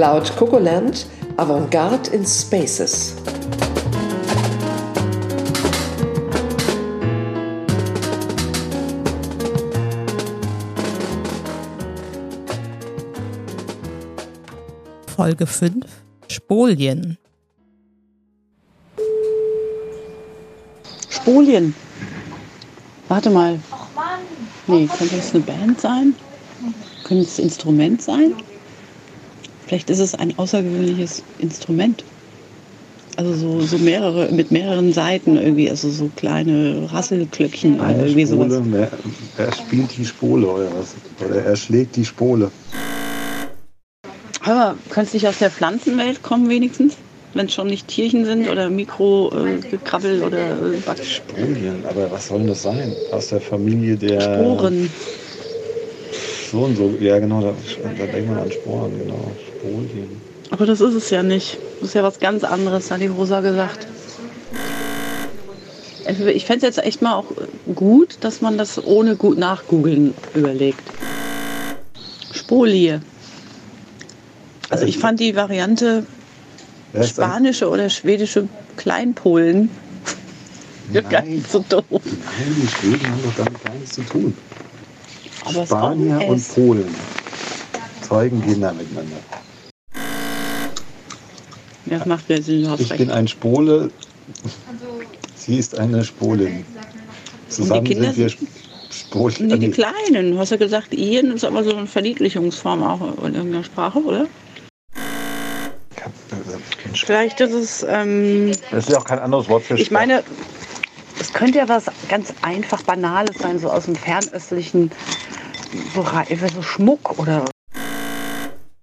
Cloud Cocoland Avantgarde in Spaces. Folge 5 Spolien. Spolien. Warte mal. Nee, könnte es eine Band sein? Könnte es ein Instrument sein? Vielleicht ist es ein außergewöhnliches Instrument. Also so, so mehrere, mit mehreren Seiten irgendwie, also so kleine Rasselklöckchen oder Eine irgendwie Spole, sowas. wer spielt die Spole oder was? Oder er schlägt die Spole. Aber könnte es nicht aus der Pflanzenwelt kommen wenigstens? Wenn es schon nicht Tierchen sind oder Mikrogekrabbel oder äh, Spolien, aber was soll denn das sein? Aus der Familie der. Sporen. So und so. Ja, genau, da, da denkt man an Sporen, genau. Spolien. Aber das ist es ja nicht. Das ist ja was ganz anderes, hat die Rosa gesagt. Ich fände es jetzt echt mal auch gut, dass man das ohne gut nachgoogeln überlegt. Spolie. Also ich fand die Variante spanische oder schwedische Kleinpolen gar Nein. nicht so doof. Nein, die Schweden haben doch damit gar nichts zu tun. Aber Spanier und. Polen zeugen Kinder miteinander. Ja, das macht mehr Sinn, du hast Ich bin recht. ein Spole, sie ist eine Spolin. Zusammen Kinder sind wir Spolin. Nee, die Kleinen. Du hast ja gesagt, Ian ist aber so eine Verniedlichungsform auch in irgendeiner Sprache, oder? Vielleicht ist es, ähm, Das ist ja auch kein anderes Wort für ich meine, es könnte ja was ganz einfach Banales sein, so aus dem fernöstlichen Bereich, so Schmuck oder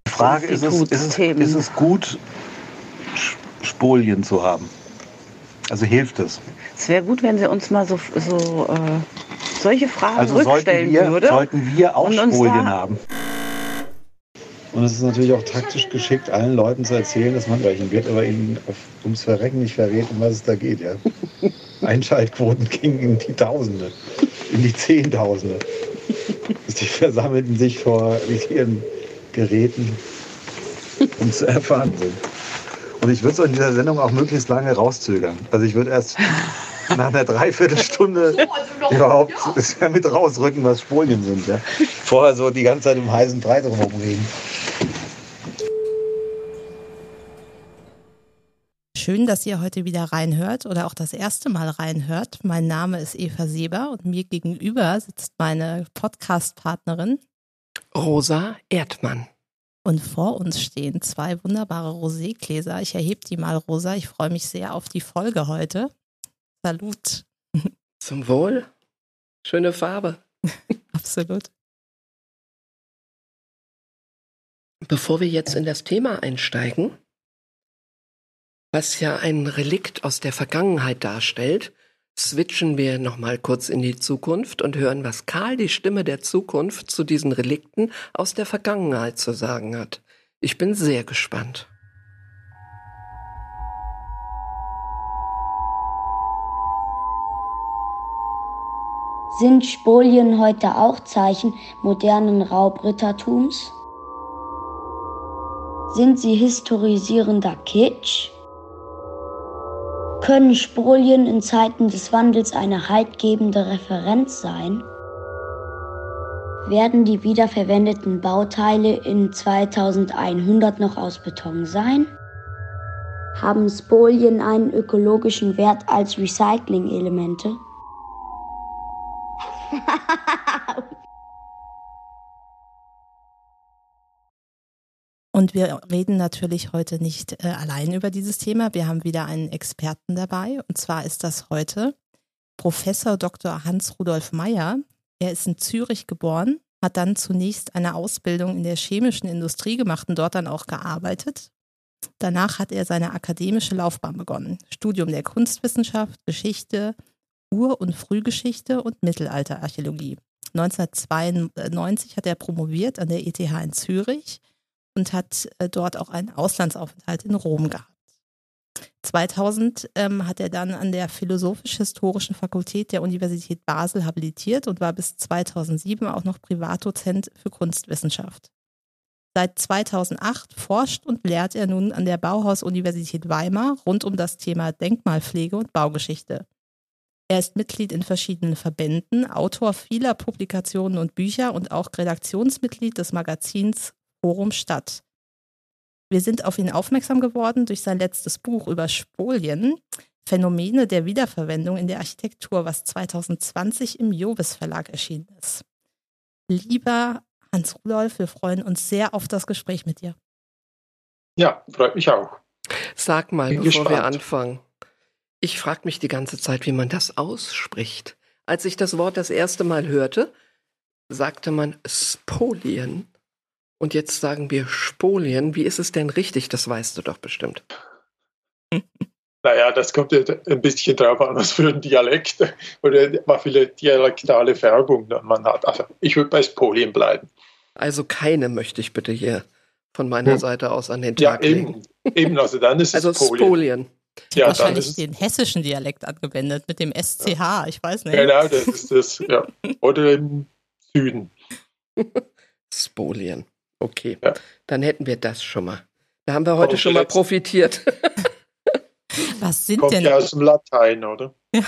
Die Frage ist es, ist, es, ist es gut, Spolien zu haben? Also hilft es? es wäre gut, wenn sie uns mal so, so äh, solche Fragen Also sollten rückstellen wir, würde. sollten wir auch Spolien haben. Und es ist natürlich auch taktisch geschickt, allen Leuten zu erzählen, dass man welchen wird, aber ihnen ums Verrecken nicht verrät, um was es da geht. Ja? Einschaltquoten gingen in die Tausende, in die Zehntausende. Die versammelten sich vor ihren Geräten, um zu erfahren sind. Und ich würde es in dieser Sendung auch möglichst lange rauszögern. Also ich würde erst nach einer Dreiviertelstunde überhaupt ja, mit rausrücken, was Spolien sind. Ja. Vorher so die ganze Zeit im heißen Brei drum reden. Schön, dass ihr heute wieder reinhört oder auch das erste Mal reinhört. Mein Name ist Eva Seber und mir gegenüber sitzt meine Podcast-Partnerin Rosa Erdmann. Und vor uns stehen zwei wunderbare Roségläser. Ich erhebe die mal, Rosa. Ich freue mich sehr auf die Folge heute. Salut. Zum Wohl. Schöne Farbe. Absolut. Bevor wir jetzt in das Thema einsteigen, was ja ein Relikt aus der Vergangenheit darstellt, switchen wir nochmal kurz in die Zukunft und hören, was Karl, die Stimme der Zukunft, zu diesen Relikten aus der Vergangenheit zu sagen hat. Ich bin sehr gespannt. Sind Spolien heute auch Zeichen modernen Raubrittertums? Sind sie historisierender Kitsch? Können Spolien in Zeiten des Wandels eine haltgebende Referenz sein? Werden die wiederverwendeten Bauteile in 2100 noch aus Beton sein? Haben Spolien einen ökologischen Wert als Recycling-Elemente? Und wir reden natürlich heute nicht äh, allein über dieses Thema. Wir haben wieder einen Experten dabei. Und zwar ist das heute Professor Dr. Hans-Rudolf Meyer. Er ist in Zürich geboren, hat dann zunächst eine Ausbildung in der chemischen Industrie gemacht und dort dann auch gearbeitet. Danach hat er seine akademische Laufbahn begonnen. Studium der Kunstwissenschaft, Geschichte, Ur- und Frühgeschichte und Mittelalterarchäologie. 1992 hat er promoviert an der ETH in Zürich und hat äh, dort auch einen Auslandsaufenthalt in Rom gehabt. 2000 ähm, hat er dann an der Philosophisch-Historischen Fakultät der Universität Basel habilitiert und war bis 2007 auch noch Privatdozent für Kunstwissenschaft. Seit 2008 forscht und lehrt er nun an der Bauhaus-Universität Weimar rund um das Thema Denkmalpflege und Baugeschichte. Er ist Mitglied in verschiedenen Verbänden, Autor vieler Publikationen und Bücher und auch Redaktionsmitglied des Magazins Forum Stadt. Wir sind auf ihn aufmerksam geworden durch sein letztes Buch über Spolien, Phänomene der Wiederverwendung in der Architektur, was 2020 im Jovis Verlag erschienen ist. Lieber Hans-Rudolf, wir freuen uns sehr auf das Gespräch mit dir. Ja, freut mich auch. Sag mal, Bin bevor gespannt. wir anfangen. Ich frage mich die ganze Zeit, wie man das ausspricht. Als ich das Wort das erste Mal hörte, sagte man Spolien. Und jetzt sagen wir Spolien. Wie ist es denn richtig? Das weißt du doch bestimmt. Naja, das kommt ja ein bisschen drauf an, was für ein Dialekt oder was für eine dialektale Färbung man hat. Also ich würde bei Spolien bleiben. Also keine möchte ich bitte hier von meiner hm. Seite aus an den Tag ja, eben, legen. Eben, also dann ist es also Spolien. Spolien. Ich ja, wahrscheinlich den hessischen Dialekt angewendet mit dem SCH, ich weiß nicht. Genau, das ist das, ja. Oder im Süden. Spolien. Okay, ja. dann hätten wir das schon mal. Da haben wir heute schon mal profitiert. Was sind Kommt denn? ja aus dem Latein, oder? Ja.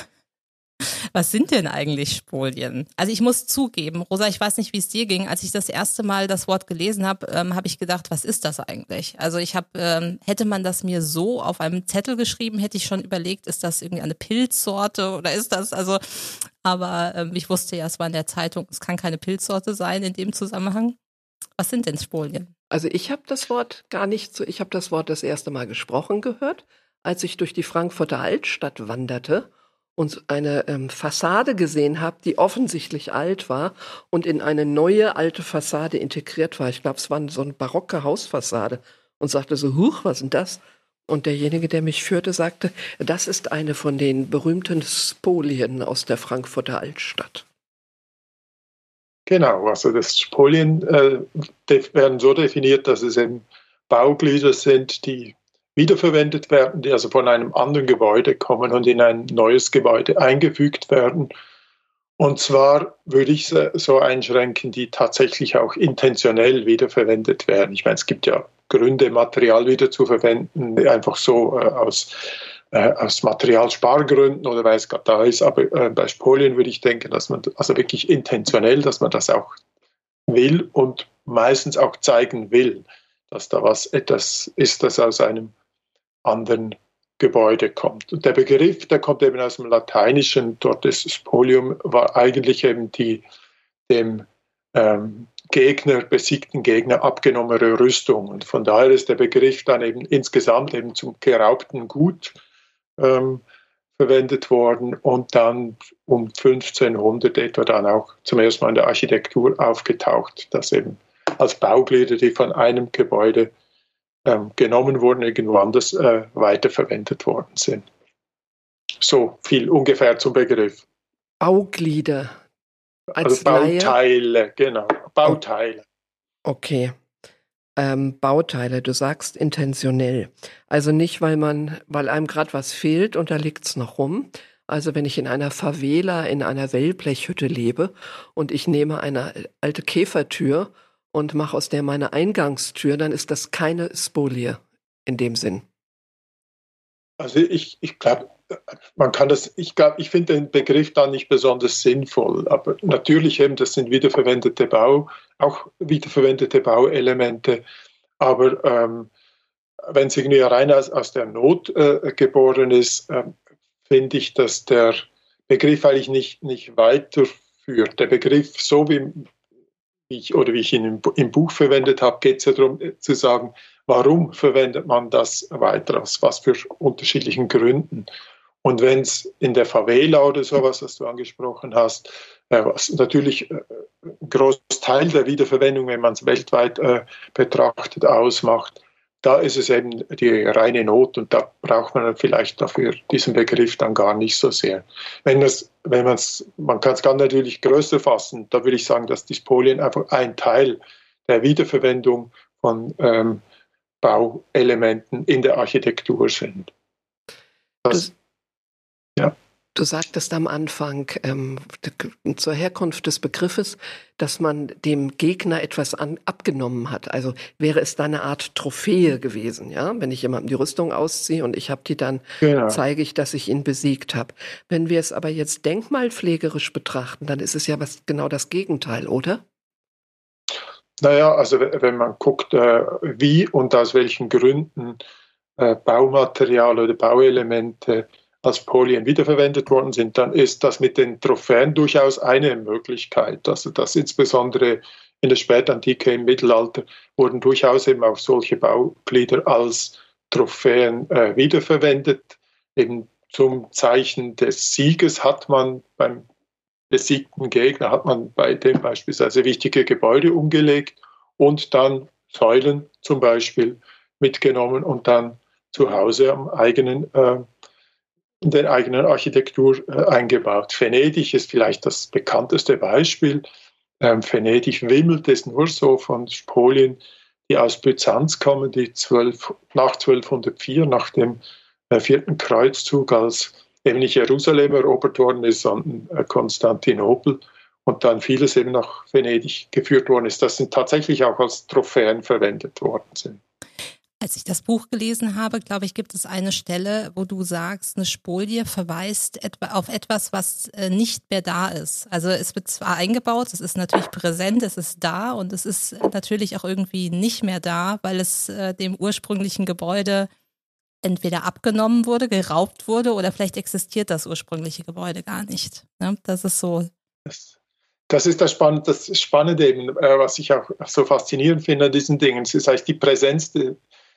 Was sind denn eigentlich Spolien? Also ich muss zugeben, Rosa, ich weiß nicht, wie es dir ging. Als ich das erste Mal das Wort gelesen habe, ähm, habe ich gedacht, was ist das eigentlich? Also ich habe, ähm, hätte man das mir so auf einem Zettel geschrieben, hätte ich schon überlegt, ist das irgendwie eine Pilzsorte oder ist das also? Aber ähm, ich wusste ja, es war in der Zeitung, es kann keine Pilzsorte sein in dem Zusammenhang. Was sind denn Spolien? Also ich habe das Wort gar nicht so, ich habe das Wort das erste Mal gesprochen gehört, als ich durch die Frankfurter Altstadt wanderte und eine ähm, Fassade gesehen habe, die offensichtlich alt war und in eine neue alte Fassade integriert war. Ich glaube, es war so eine barocke Hausfassade und sagte so, huch, was ist das? Und derjenige, der mich führte, sagte, das ist eine von den berühmten Spolien aus der Frankfurter Altstadt. Genau, also das Spolien äh, werden so definiert, dass es eben Bauglieder sind, die wiederverwendet werden, die also von einem anderen Gebäude kommen und in ein neues Gebäude eingefügt werden. Und zwar würde ich so einschränken, die tatsächlich auch intentionell wiederverwendet werden. Ich meine, es gibt ja Gründe, Material wieder zu verwenden, einfach so äh, aus äh, aus Materialspargründen oder weil es gerade da ist. Aber äh, bei Spolien würde ich denken, dass man also wirklich intentionell, dass man das auch will und meistens auch zeigen will, dass da was etwas ist, das aus einem anderen Gebäude kommt. Und der Begriff, der kommt eben aus dem Lateinischen, dort ist Spolium, war eigentlich eben die dem ähm, Gegner, besiegten Gegner abgenommene Rüstung. Und von daher ist der Begriff dann eben insgesamt eben zum geraubten Gut ähm, verwendet worden und dann um 1500 etwa dann auch zum ersten Mal in der Architektur aufgetaucht, dass eben als Bauglieder, die von einem Gebäude ähm, genommen wurden, irgendwo anders äh, weiterverwendet worden sind. So viel ungefähr zum Begriff. Bauglieder. Als also Bauteile, Laie? genau. Bauteile. Okay ähm, Bauteile. Du sagst intentionell. Also nicht, weil man, weil einem gerade was fehlt und da liegt's noch rum. Also wenn ich in einer Favela, in einer Wellblechhütte lebe und ich nehme eine alte Käfertür und mache aus der meine Eingangstür, dann ist das keine Spolie in dem Sinn. Also ich, ich glaube, man kann das, ich ich finde den Begriff da nicht besonders sinnvoll, aber natürlich eben, das sind wiederverwendete Bau, auch wiederverwendete Bauelemente, aber ähm, wenn es irgendwie rein aus, aus der Not äh, geboren ist, äh, finde ich, dass der Begriff eigentlich nicht, nicht weiterführt. Der Begriff, so wie ich oder wie ich ihn im, im Buch verwendet habe, geht es ja darum äh, zu sagen, warum verwendet man das weiter, aus was für unterschiedlichen Gründen. Und wenn es in der Favela oder sowas, was du angesprochen hast, äh, was natürlich äh, ein Großteil der Wiederverwendung, wenn man es weltweit äh, betrachtet, ausmacht, da ist es eben die reine Not und da braucht man vielleicht dafür diesen Begriff dann gar nicht so sehr. Wenn das, wenn man es, man kann es ganz natürlich größer fassen, da würde ich sagen, dass Dispolien einfach ein Teil der Wiederverwendung von ähm, Bauelementen in der Architektur sind. Das, ja. Du sagtest am Anfang ähm, zur Herkunft des Begriffes, dass man dem Gegner etwas an, abgenommen hat. Also wäre es da eine Art Trophäe gewesen, ja? Wenn ich jemandem die Rüstung ausziehe und ich habe die dann, genau. zeige ich, dass ich ihn besiegt habe. Wenn wir es aber jetzt denkmalpflegerisch betrachten, dann ist es ja was genau das Gegenteil, oder? Naja, also wenn man guckt, äh, wie und aus welchen Gründen äh, Baumaterial oder Bauelemente als Polien wiederverwendet worden sind, dann ist das mit den Trophäen durchaus eine Möglichkeit. Also dass insbesondere in der Spätantike, im Mittelalter, wurden durchaus eben auch solche Bauglieder als Trophäen äh, wiederverwendet. Eben zum Zeichen des Sieges hat man beim besiegten Gegner, hat man bei dem beispielsweise wichtige Gebäude umgelegt und dann Säulen zum Beispiel mitgenommen und dann zu Hause am eigenen äh, der eigenen Architektur äh, eingebaut. Venedig ist vielleicht das bekannteste Beispiel. Ähm, Venedig wimmelt es nur so von Spolien, die aus Byzanz kommen, die 12, nach 1204, nach dem äh, vierten Kreuzzug, als eben nicht Jerusalem erobert worden ist, sondern äh, Konstantinopel und dann vieles eben nach Venedig geführt worden ist, das sind tatsächlich auch als Trophäen verwendet worden sind. Als ich das Buch gelesen habe, glaube ich, gibt es eine Stelle, wo du sagst, eine Spolie verweist etwa auf etwas, was äh, nicht mehr da ist. Also es wird zwar eingebaut, es ist natürlich präsent, es ist da und es ist natürlich auch irgendwie nicht mehr da, weil es äh, dem ursprünglichen Gebäude entweder abgenommen wurde, geraubt wurde oder vielleicht existiert das ursprüngliche Gebäude gar nicht. Ne? Das ist so. Das, ist das Spannende, das Spannende eben, äh, was ich auch so faszinierend finde an diesen Dingen. Es ist eigentlich die Präsenz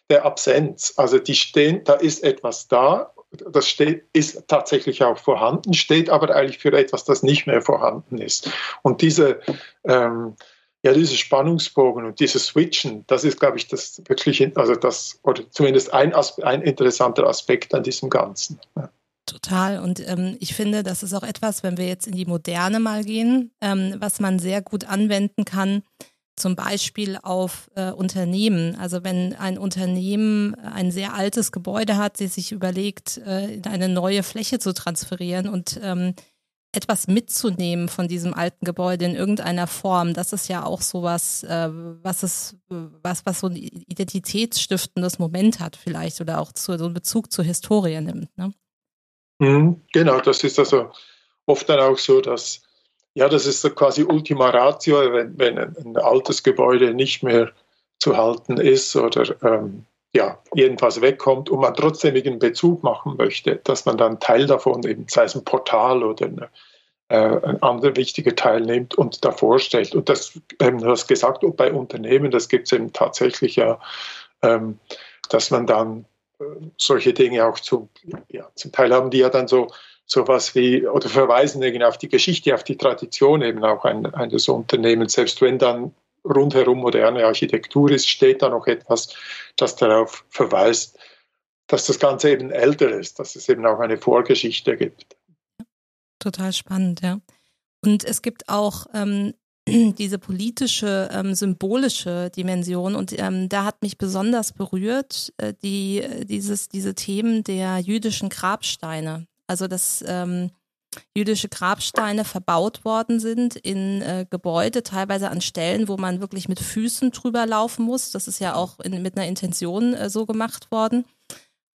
der Absenz. Also die stehen, da ist etwas da, das steht, ist tatsächlich auch vorhanden, steht aber eigentlich für etwas, das nicht mehr vorhanden ist. Und diese, ähm, ja, diese Spannungsbogen und dieses Switchen, das ist, glaube ich, das wirklich, also das, oder zumindest ein, ein interessanter Aspekt an diesem Ganzen. Total. Und ähm, ich finde, das ist auch etwas, wenn wir jetzt in die Moderne mal gehen, ähm, was man sehr gut anwenden kann, zum Beispiel auf äh, Unternehmen. Also wenn ein Unternehmen ein sehr altes Gebäude hat, sie sich überlegt, äh, in eine neue Fläche zu transferieren und ähm, etwas mitzunehmen von diesem alten Gebäude in irgendeiner Form, das ist ja auch sowas, äh, was es, was, was so ein identitätsstiftendes Moment hat vielleicht oder auch zu, so einen Bezug zur Historie nimmt. Ne? Mhm, genau, das ist also oft dann auch so, dass ja, das ist so quasi Ultima Ratio, wenn, wenn ein, altes Gebäude nicht mehr zu halten ist oder ähm, ja, jedenfalls wegkommt und man trotzdem einen Bezug machen möchte, dass man dann Teil davon, eben sei es ein Portal oder eine, äh, ein anderer wichtiger Teil nimmt und davor stellt. Und das, ähm, du hast gesagt, bei Unternehmen, das gibt es eben tatsächlich ja, ähm, dass man dann äh, solche Dinge auch zu, ja, zum Teil haben die ja dann so sowas wie, oder verweisen irgendwie auf die Geschichte, auf die Tradition eben auch ein, eines Unternehmens. Selbst wenn dann rundherum moderne Architektur ist, steht da noch etwas, das darauf verweist, dass das Ganze eben älter ist, dass es eben auch eine Vorgeschichte gibt. Total spannend, ja. Und es gibt auch ähm, diese politische, ähm, symbolische Dimension. Und ähm, da hat mich besonders berührt äh, die, dieses, diese Themen der jüdischen Grabsteine. Also dass ähm, jüdische Grabsteine verbaut worden sind in äh, Gebäude, teilweise an Stellen, wo man wirklich mit Füßen drüber laufen muss. Das ist ja auch in, mit einer Intention äh, so gemacht worden.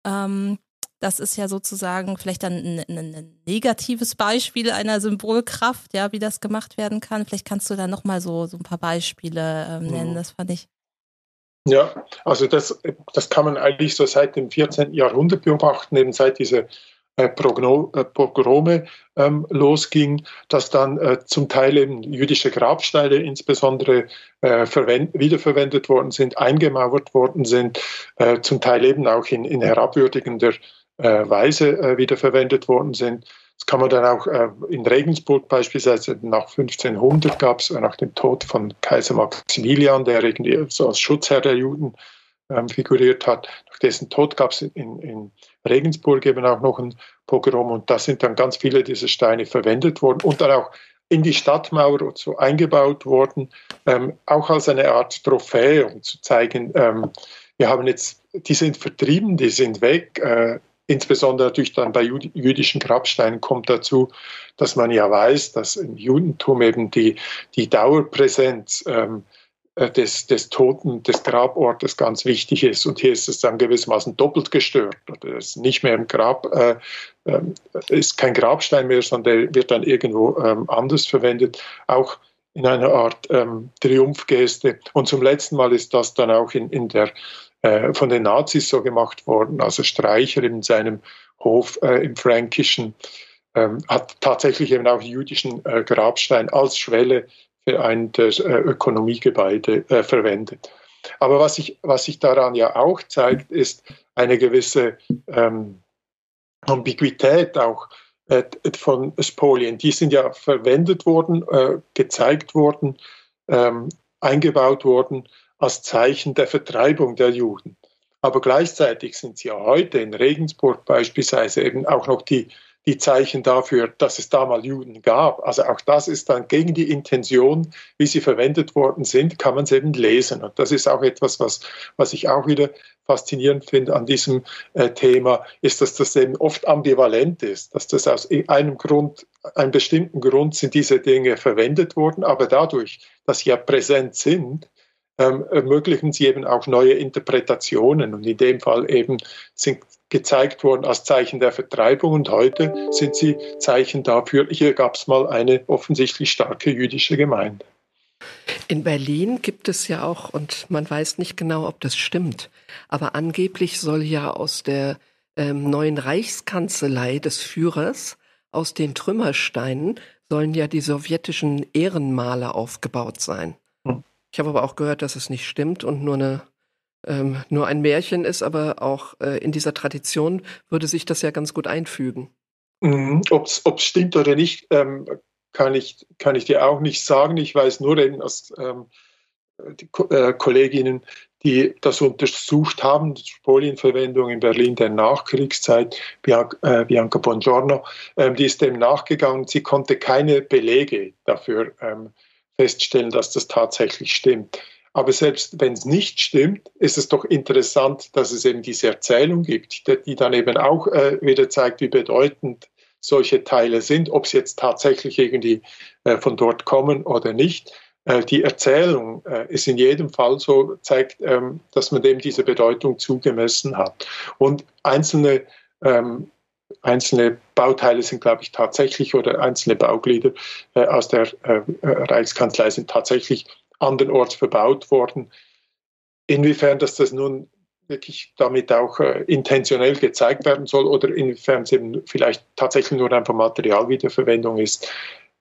Ähm, das ist ja sozusagen vielleicht dann ein, ein, ein, negatives Beispiel einer Symbolkraft, ja, wie das gemacht werden kann. Vielleicht kannst du da nochmal so, so ein paar Beispiele ähm, nennen, das fand ich. Ja, also das, das kann man eigentlich so seit dem 14. Jahrhundert beobachten, eben seit diese äh, Pogrome ähm, losging, dass dann äh, zum Teil eben jüdische Grabsteine insbesondere äh, wiederverwendet worden sind, eingemauert worden sind, äh, zum Teil eben auch in, in herabwürdigender äh, Weise äh, wiederverwendet worden sind. Das kann man dann auch in Regensburg beispielsweise nach 1500 gab es nach dem Tod von Kaiser Maximilian, der irgendwie so als Schutzherr der Juden ähm, figuriert hat. Nach dessen Tod gab es in, in Regensburg eben auch noch ein Pogrom und da sind dann ganz viele dieser Steine verwendet worden und dann auch in die Stadtmauer so eingebaut worden, ähm, auch als eine Art Trophäe, um zu zeigen, ähm, wir haben jetzt, die sind vertrieben, die sind weg, äh, insbesondere natürlich dann bei jüdischen Grabsteinen kommt dazu, dass man ja weiß, dass im Judentum eben die, die Dauerpräsenz ähm, äh, des, des Toten, des Grabortes ganz wichtig ist. Und hier ist es dann gewissermaßen doppelt gestört. Oder ist nicht mehr im Grab, äh, äh, ist kein Grabstein mehr, sondern der wird dann irgendwo ähm, anders verwendet. Auch in einer Art ähm, Triumphgeste. Und zum letzten Mal ist das dann auch in, in der, äh, von den Nazis so gemacht worden. Also Streicher in seinem Hof äh, im Fränkischen ähm, hat tatsächlich eben auch jüdischen äh, Grabstein als Schwelle für ein der äh, Ökonomiegebäude äh, verwendet. Aber was sich was sich daran ja auch zeigt, ist eine gewisse ähm, Ambiguität auch äh, von Spolien. Die sind ja verwendet worden, äh, gezeigt worden, ähm, eingebaut worden als Zeichen der Vertreibung der Juden. Aber gleichzeitig sind sie ja heute in Regensburg beispielsweise eben auch noch die die Zeichen dafür, dass es da mal Juden gab. Also auch das ist dann gegen die Intention, wie sie verwendet worden sind, kann man es eben lesen. Und das ist auch etwas, was, was ich auch wieder faszinierend finde an diesem äh, Thema, ist, dass das eben oft ambivalent ist, dass das aus einem Grund, einem bestimmten Grund sind diese Dinge verwendet worden, aber dadurch, dass sie ja präsent sind, ähm, ermöglichen sie eben auch neue Interpretationen. Und in dem Fall eben sind gezeigt worden als Zeichen der Vertreibung und heute sind sie Zeichen dafür, hier gab es mal eine offensichtlich starke jüdische Gemeinde. In Berlin gibt es ja auch, und man weiß nicht genau, ob das stimmt, aber angeblich soll ja aus der ähm, neuen Reichskanzlei des Führers, aus den Trümmersteinen, sollen ja die sowjetischen Ehrenmale aufgebaut sein. Ich habe aber auch gehört, dass es nicht stimmt und nur eine ähm, nur ein Märchen ist, aber auch äh, in dieser Tradition würde sich das ja ganz gut einfügen. Mhm. Ob es stimmt oder nicht, ähm, kann, ich, kann ich dir auch nicht sagen. Ich weiß nur, eben, dass ähm, die Ko äh, Kolleginnen, die das untersucht haben, die Spolienverwendung in Berlin der Nachkriegszeit, Bianca, äh, Bianca Bongiorno, ähm, die ist dem nachgegangen. Sie konnte keine Belege dafür ähm, feststellen, dass das tatsächlich stimmt. Aber selbst wenn es nicht stimmt, ist es doch interessant, dass es eben diese Erzählung gibt, die, dann eben auch äh, wieder zeigt, wie bedeutend solche Teile sind, ob sie jetzt tatsächlich irgendwie äh, von dort kommen oder nicht. Äh, die Erzählung äh, ist in jedem Fall so, zeigt, ähm, dass man dem diese Bedeutung zugemessen hat. Und einzelne ähm, einzelne Bauteile sind, glaube ich, tatsächlich oder einzelne Bauglieder äh, aus der äh, Reichskanzlei sind tatsächlich andernorts verbaut worden. Inwiefern dass das nun wirklich damit auch äh, intentionell gezeigt werden soll oder inwiefern es eben vielleicht tatsächlich nur einfach Materialwiederverwendung ist,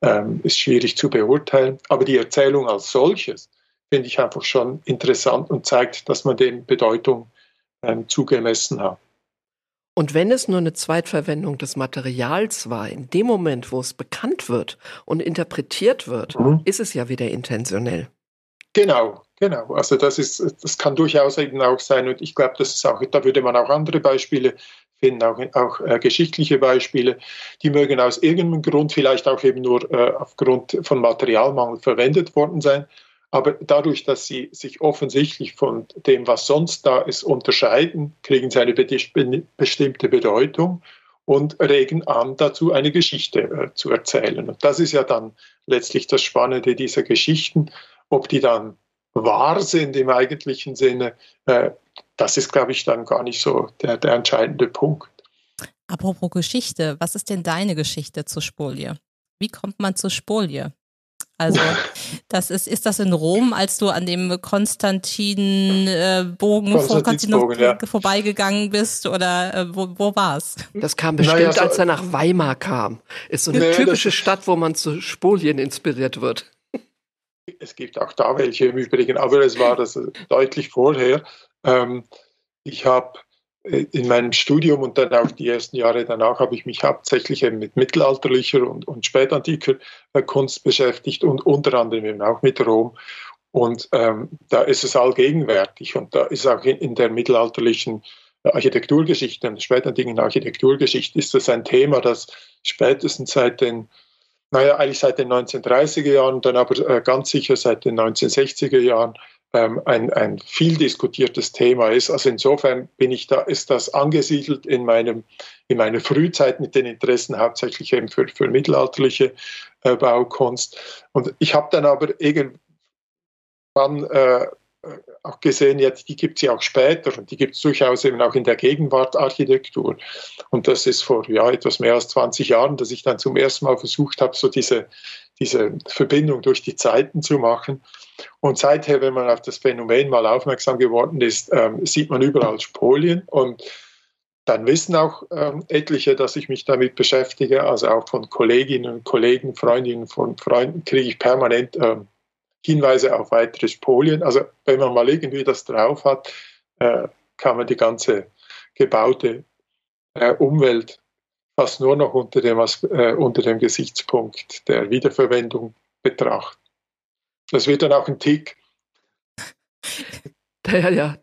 ähm, ist schwierig zu beurteilen. Aber die Erzählung als solches finde ich einfach schon interessant und zeigt, dass man dem Bedeutung ähm, zugemessen hat. Und wenn es nur eine Zweitverwendung des Materials war, in dem Moment, wo es bekannt wird und interpretiert wird, mhm. ist es ja wieder intentionell. Genau, genau. Also das ist, das kann durchaus eben auch sein. Und ich glaube, das ist auch, da würde man auch andere Beispiele finden, auch, auch äh, geschichtliche Beispiele. Die mögen aus irgendeinem Grund vielleicht auch eben nur äh, aufgrund von Materialmangel verwendet worden sein. Aber dadurch, dass sie sich offensichtlich von dem, was sonst da ist, unterscheiden, kriegen sie eine bestimmte Bedeutung und regen an, dazu eine Geschichte äh, zu erzählen. Und das ist ja dann letztlich das Spannende dieser Geschichten ob die dann wahr sind im eigentlichen Sinne, äh, das ist, glaube ich, dann gar nicht so der, der entscheidende Punkt. Apropos Geschichte, was ist denn deine Geschichte zur Spolie? Wie kommt man zur Spolie? Also, das ist, ist das in Rom, als du an dem Konstantin-Bogen äh, vor Konstantinopel ja. vorbeigegangen bist oder äh, wo, wo war's? Das kam bestimmt, naja, so, als er nach Weimar kam. Ist so eine nee, typische Stadt, wo man zu Spolien inspiriert wird. Es gibt auch da welche im Übrigen, aber es war das deutlich vorher. Ähm, ich habe äh, in meinem Studium und dann auch die ersten Jahre danach habe ich mich hauptsächlich eben mit mittelalterlicher und, und spätantiker äh, Kunst beschäftigt und unter anderem eben auch mit Rom. Und ähm, da ist es allgegenwärtig und da ist auch in, in der mittelalterlichen Architekturgeschichte, in der spätantiken Architekturgeschichte ist das ein Thema, das spätestens seit den naja, eigentlich seit den 1930er Jahren, dann aber äh, ganz sicher seit den 1960er Jahren ein, ein viel diskutiertes Thema ist. Also insofern bin ich da, ist das angesiedelt in meinem, in meiner Frühzeit mit den Interessen hauptsächlich eben für, für mittelalterliche äh, Baukunst. Und ich habe dann aber irgendwann äh, auch gesehen, jetzt, die gibt es ja auch später und die gibt es durchaus eben auch in der Gegenwartarchitektur. Und das ist vor ja, etwas mehr als 20 Jahren, dass ich dann zum ersten Mal versucht habe, so diese, diese Verbindung durch die Zeiten zu machen. Und seither, wenn man auf das Phänomen mal aufmerksam geworden ist, ähm, sieht man überall Spolien und dann wissen auch ähm, etliche, dass ich mich damit beschäftige. Also auch von Kolleginnen und Kollegen, Freundinnen von Freunden kriege ich permanent ähm, Hinweise auf weitere Spolien. Also wenn man mal irgendwie das drauf hat, äh, kann man die ganze gebaute äh, Umwelt fast nur noch unter dem, äh, unter dem Gesichtspunkt der Wiederverwendung betrachten. Das wird dann auch ein Tick. Ja, ja,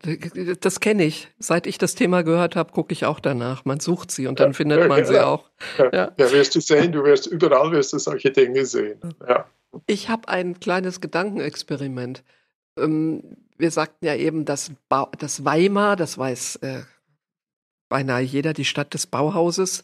das kenne ich. Seit ich das Thema gehört habe, gucke ich auch danach. Man sucht sie und dann ja, findet man ja, sie auch. Ja. ja, wirst du sehen, du wirst überall wirst du solche Dinge sehen. Ja. Ich habe ein kleines Gedankenexperiment. Ähm, wir sagten ja eben, dass, ba dass Weimar, das weiß äh, beinahe jeder, die Stadt des Bauhauses,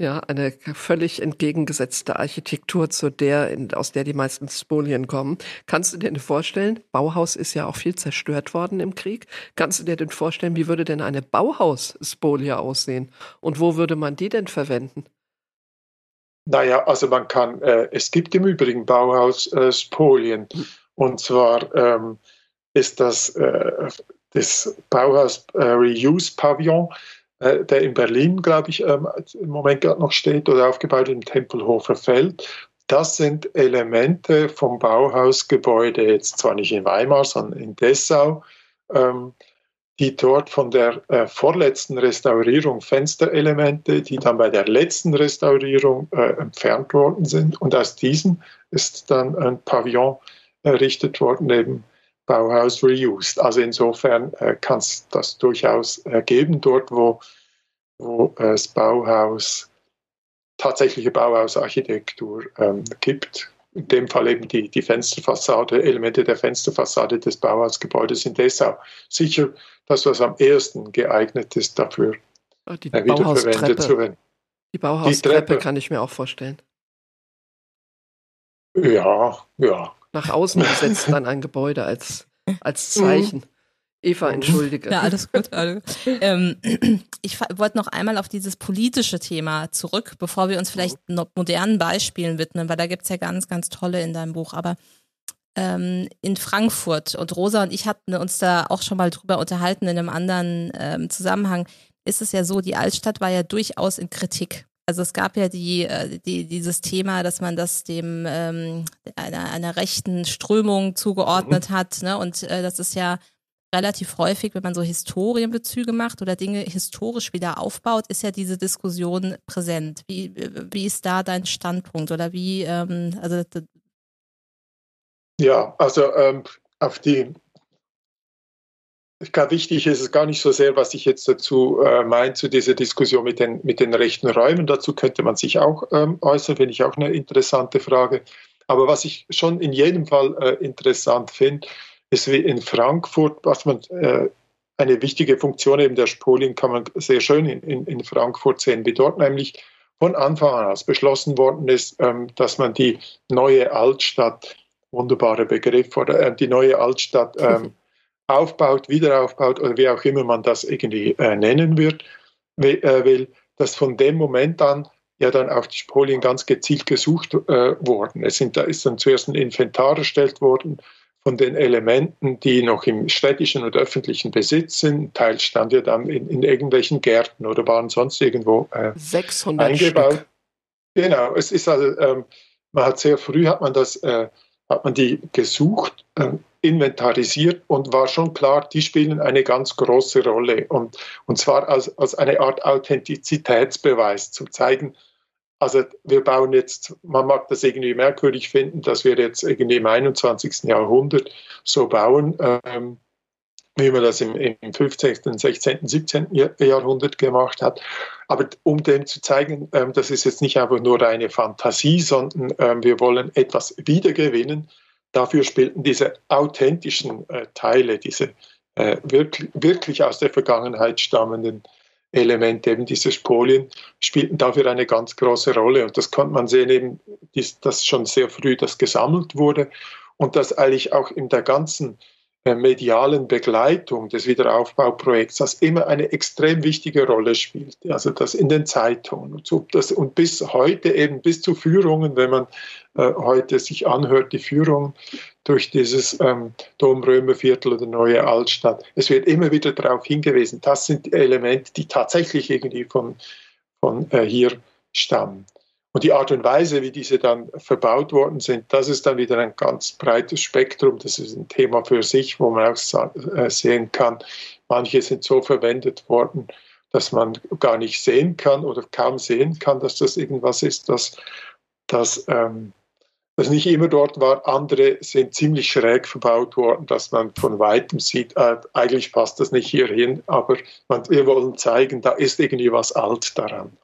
ja, eine völlig entgegengesetzte Architektur zu der, in, aus der die meisten Spolien kommen. Kannst du dir denn vorstellen, Bauhaus ist ja auch viel zerstört worden im Krieg. Kannst du dir denn vorstellen, wie würde denn eine Bauhaus-Spolie aussehen? Und wo würde man die denn verwenden? Naja, also man kann, äh, es gibt im Übrigen Bauhaus-Spolien. Äh, und zwar ähm, ist das äh, das Bauhaus äh, Reuse Pavillon äh, der in Berlin, glaube ich, ähm, im Moment gerade noch steht oder aufgebaut im Tempelhofer Feld. Das sind Elemente vom Bauhausgebäude, jetzt zwar nicht in Weimar, sondern in Dessau, ähm, die dort von der äh, vorletzten Restaurierung Fensterelemente, die dann bei der letzten Restaurierung äh, entfernt worden sind. Und aus diesen ist dann ein Pavillon errichtet worden, eben Bauhaus reused. Also insofern äh, kann es das durchaus geben, dort wo, wo äh, es Bauhaus, tatsächliche Bauhausarchitektur ähm, gibt. In dem Fall eben die, die Fensterfassade, Elemente der Fensterfassade des Bauhausgebäudes in Dessau. Sicher das, was am ehesten geeignet ist, dafür ah, die äh, wiederverwendet zu werden. Die Bauhaustreppe kann ich mir auch vorstellen. Ja, ja, nach außen gesetzt dann ein Gebäude als, als Zeichen. Mhm. Eva, entschuldige. Ja, alles gut. Alles gut. Ähm, ich wollte noch einmal auf dieses politische Thema zurück, bevor wir uns vielleicht noch modernen Beispielen widmen, weil da gibt es ja ganz, ganz tolle in deinem Buch. Aber ähm, in Frankfurt und Rosa und ich hatten uns da auch schon mal drüber unterhalten in einem anderen ähm, Zusammenhang, ist es ja so, die Altstadt war ja durchaus in Kritik. Also es gab ja die, äh, die, dieses Thema, dass man das dem ähm, einer, einer rechten Strömung zugeordnet mhm. hat. Ne? Und äh, das ist ja relativ häufig, wenn man so Historienbezüge macht oder Dinge historisch wieder aufbaut, ist ja diese Diskussion präsent. Wie, wie ist da dein Standpunkt oder wie, ähm, also ja, also ähm, auf die ich glaube, wichtig ist es gar nicht so sehr, was ich jetzt dazu äh, meine, zu dieser Diskussion mit den, mit den rechten Räumen. Dazu könnte man sich auch ähm, äußern, finde ich auch eine interessante Frage. Aber was ich schon in jedem Fall äh, interessant finde, ist wie in Frankfurt, was man äh, eine wichtige Funktion eben der Spolien kann man sehr schön in, in, in Frankfurt sehen, wie dort nämlich von Anfang an aus beschlossen worden ist, ähm, dass man die neue Altstadt, wunderbarer Begriff, oder äh, die neue Altstadt ähm, aufbaut, wieder aufbaut oder wie auch immer man das irgendwie äh, nennen wird, äh, will, dass von dem Moment an ja dann auch die Spolien ganz gezielt gesucht äh, wurden. Es sind, da ist dann zuerst ein Inventar erstellt worden von den Elementen, die noch im städtischen und öffentlichen Besitz sind. Ein Teil stand ja dann in, in irgendwelchen Gärten oder waren sonst irgendwo äh, 600 eingebaut. Stück. Genau, es ist also, ähm, man hat sehr früh hat man das, äh, hat man die gesucht, äh, inventarisiert und war schon klar, die spielen eine ganz große Rolle. Und, und zwar als, als eine Art Authentizitätsbeweis zu zeigen, also wir bauen jetzt, man mag das irgendwie merkwürdig finden, dass wir jetzt irgendwie im 21. Jahrhundert so bauen, ähm, wie man das im, im 15., 16., 17. Jahrhundert gemacht hat. Aber um dem zu zeigen, ähm, das ist jetzt nicht einfach nur eine Fantasie, sondern ähm, wir wollen etwas wiedergewinnen, dafür spielten diese authentischen äh, Teile, diese äh, wirklich, wirklich aus der Vergangenheit stammenden Elemente, eben diese Spolien, spielten dafür eine ganz große Rolle. Und das konnte man sehen, eben, dass schon sehr früh das gesammelt wurde und dass eigentlich auch in der ganzen medialen Begleitung des Wiederaufbauprojekts das immer eine extrem wichtige Rolle spielt. Also das in den Zeitungen und, so, das, und bis heute eben bis zu Führungen, wenn man äh, heute sich anhört, die Führungen durch dieses ähm, Domrömerviertel oder Neue Altstadt. Es wird immer wieder darauf hingewiesen, das sind Elemente, die tatsächlich irgendwie von, von äh, hier stammen. Und die Art und Weise, wie diese dann verbaut worden sind, das ist dann wieder ein ganz breites Spektrum. Das ist ein Thema für sich, wo man auch äh, sehen kann, manche sind so verwendet worden, dass man gar nicht sehen kann oder kaum sehen kann, dass das irgendwas ist, das, das, ähm, das nicht immer dort war. Andere sind ziemlich schräg verbaut worden, dass man von weitem sieht, äh, eigentlich passt das nicht hier hin, aber man, wir wollen zeigen, da ist irgendwie was alt daran.